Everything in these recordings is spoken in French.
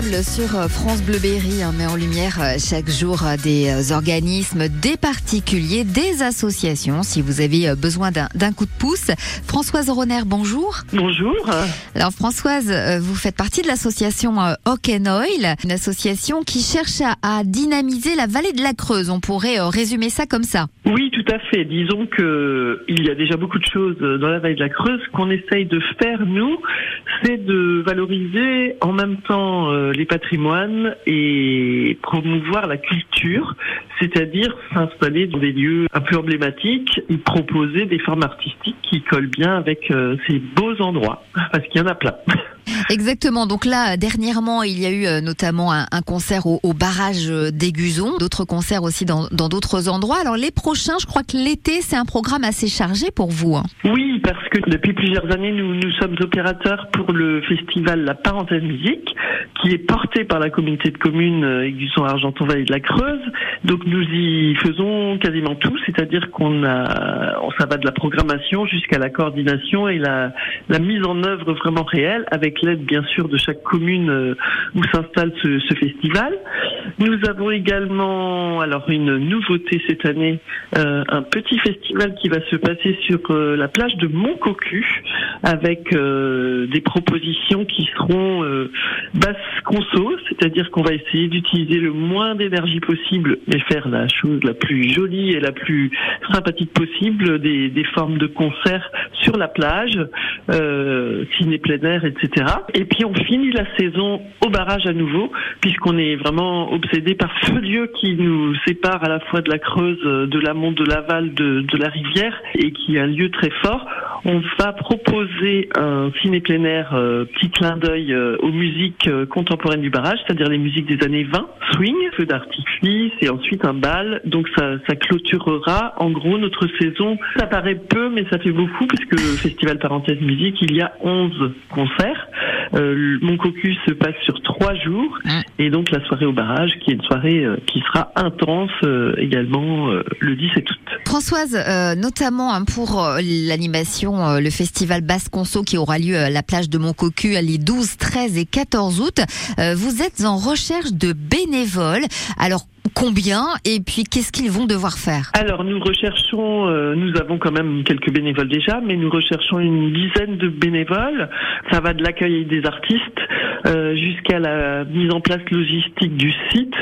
table sur euh, France Bleu Berry on met en lumière euh, chaque jour euh, des organismes, des particuliers, des associations. Si vous avez besoin d'un coup de pouce, Françoise Roner, bonjour. Bonjour. Alors Françoise, vous faites partie de l'association Hock Oil, une association qui cherche à, dynamiser la vallée de la Creuse. On pourrait résumer ça comme ça. Oui, tout à fait. Disons que il y a déjà beaucoup de choses dans la vallée de la Creuse qu'on essaye de faire nous, c'est de valoriser en même temps euh, les patrimoines et promouvoir la culture, c'est-à-dire s'installer dans des lieux un peu emblématiques et proposer des formes artistiques qui collent bien avec euh, ces beaux endroits, parce qu'il y en a plein. Exactement. Donc là, dernièrement, il y a eu euh, notamment un, concert au, barrage d'Aiguzon, d'autres concerts aussi dans d'autres endroits. Alors les prochains, je crois que l'été, c'est un programme assez chargé pour vous. Hein. Oui, parce que depuis plusieurs années, nous, nous sommes opérateurs pour le festival La Parenthèse Musique, qui est porté par la communauté de communes euh, Aiguzon Argenton Vallée de la Creuse. Donc nous y faisons quasiment tout, c'est-à-dire qu'on a, ça va de la programmation jusqu'à la coordination et la, la mise en œuvre vraiment réelle avec l'aide bien sûr de chaque commune euh, où s'installe ce, festival. Nous avons également alors une nouveauté cette année, euh, un petit festival qui va se passer sur euh, la plage de Montcocu avec des propositions qui seront basse conso, c'est-à-dire qu'on va essayer d'utiliser le moins d'énergie possible mais faire la chose la plus jolie et la plus sympathique possible, des, formes de concerts sur la plage, ciné plein air, etc. Et puis on finit la saison au barrage à nouveau, puisqu'on est vraiment obsédé par ce lieu qui nous sépare à la fois de la Creuse, de l'amont, de l'aval, de, la rivière, et qui est un lieu très fort. On va proposer un ciné plein air, euh, petit clin d'œil euh, aux musiques euh, contemporaines du barrage, c'est-à-dire les musiques des années 20, swing, feu d'artifice et ensuite un bal. Donc ça, ça clôturera en gros notre saison. Ça paraît peu, mais ça fait beaucoup puisque le Festival Parenthèse Musique, il y a 11 concerts. Euh, mon cocus se passe sur trois jours et donc la soirée au barrage qui est une soirée euh, qui sera intense euh, également euh, le 17 août. Françoise, notamment hein, pour l'animation, le festival Basse Conso qui aura lieu à la plage de Montcocu les 12, 13 et 14 août, vous êtes en recherche de bénévoles. Alors Combien et puis qu'est-ce qu'ils vont devoir faire Alors nous recherchons, euh, nous avons quand même quelques bénévoles déjà, mais nous recherchons une dizaine de bénévoles. Ça va de l'accueil des artistes euh, jusqu'à la mise en place logistique du site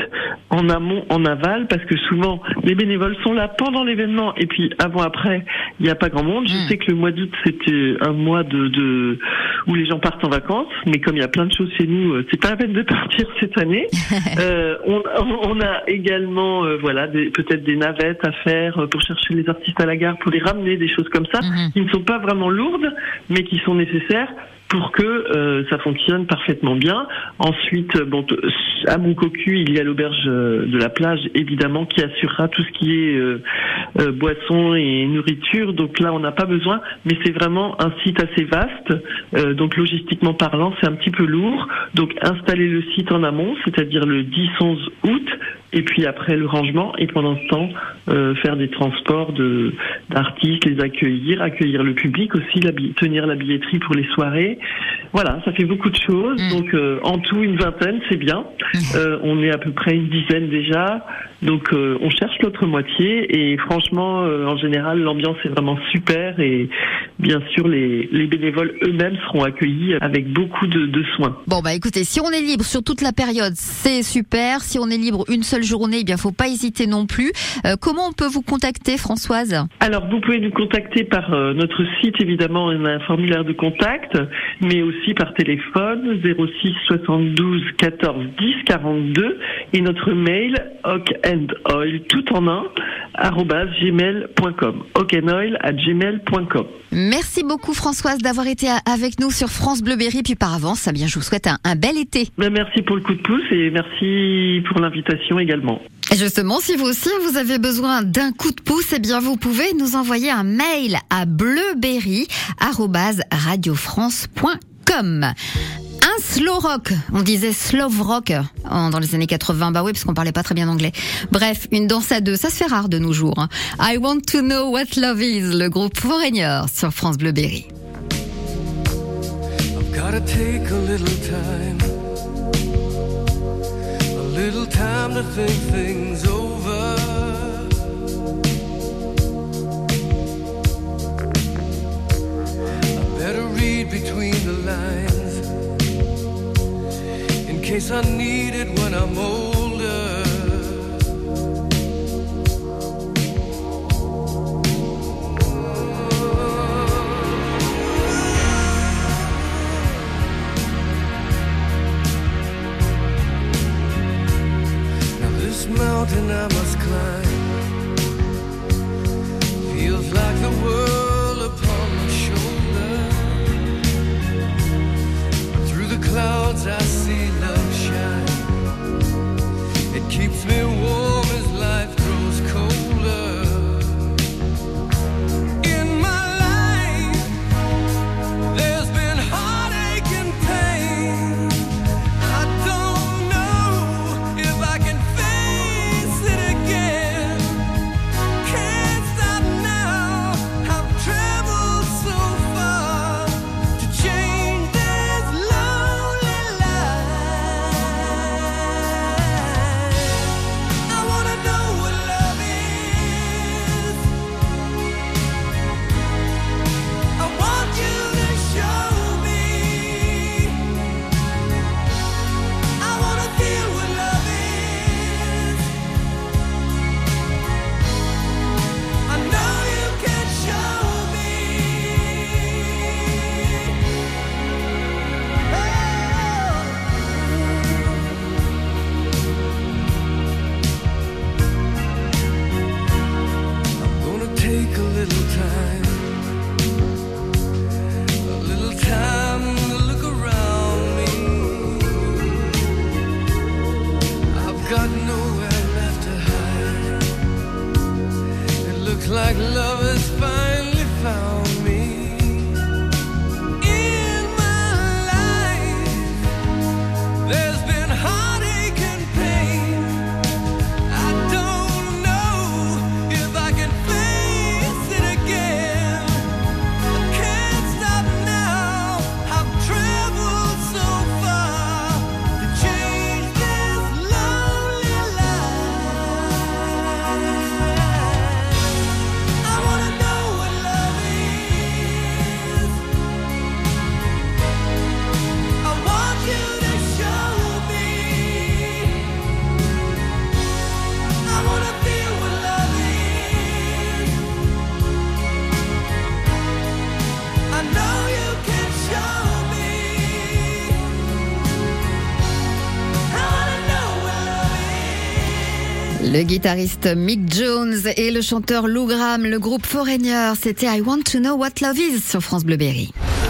en amont, en aval, parce que souvent les bénévoles sont là pendant l'événement et puis avant après il n'y a pas grand monde. Je hmm. sais que le mois d'août c'était un mois de, de, où les gens partent en vacances, mais comme il y a plein de choses chez nous, euh, c'est pas la peine de partir cette année. on, on a également euh, voilà peut-être des navettes à faire euh, pour chercher les artistes à la gare, pour les ramener, des choses comme ça, mhm. qui ne sont pas vraiment lourdes, mais qui sont nécessaires pour que euh, ça fonctionne parfaitement bien. Ensuite, bon, à mon cocu, il y a l'auberge de la plage, évidemment, qui assurera tout ce qui est euh, boisson et nourriture. Donc là, on n'a pas besoin, mais c'est vraiment un site assez vaste. donc logistiquement parlant, c'est un petit peu lourd. Donc installer le site en amont, c'est-à-dire le 10-11 août, et puis après le rangement et pendant ce temps euh, faire des transports de d'artistes, les accueillir, accueillir le public aussi, la, tenir la billetterie pour les soirées. Voilà, ça fait beaucoup de choses. Mm. Donc euh, en tout une vingtaine, c'est bien. Mm. Euh, on est à peu près une dizaine déjà. Donc on cherche l'autre moitié et franchement, en général, l'ambiance est vraiment super et bien sûr les, les bénévoles eux-mêmes seront accueillis avec beaucoup de, de soins. Bon bah écoutez, si on est libre sur toute la période, c'est super. Si on est libre une seule journée, eh bien, faut pas hésiter non plus. Euh, comment on peut vous contacter, Françoise? Alors, vous pouvez nous contacter par euh, notre site, évidemment, un formulaire de contact, mais aussi par téléphone 06 72 14 10 42 et notre mail oil tout en un gmail.com Merci beaucoup Françoise d'avoir été avec nous sur France Bleu Berry puis par avance, eh bien je vous souhaite un, un bel été. Ben, merci pour le coup de pouce et merci pour l'invitation également. Justement, si vous aussi vous avez besoin d'un coup de pouce, eh bien vous pouvez nous envoyer un mail à bleuberry@radiofrance.com. Slow rock. On disait slow rock dans les années 80. Bah oui, parce qu'on parlait pas très bien anglais. Bref, une danse à deux. Ça se fait rare de nos jours. Hein. I want to know what love is. Le groupe Foreigner sur France Bleu Berry. Gotta take a little time, a little time to think things over. I need it when I'm old. Le guitariste Mick Jones et le chanteur Lou Graham, le groupe Foreigner, c'était I Want to Know What Love Is sur France Bleu Berry.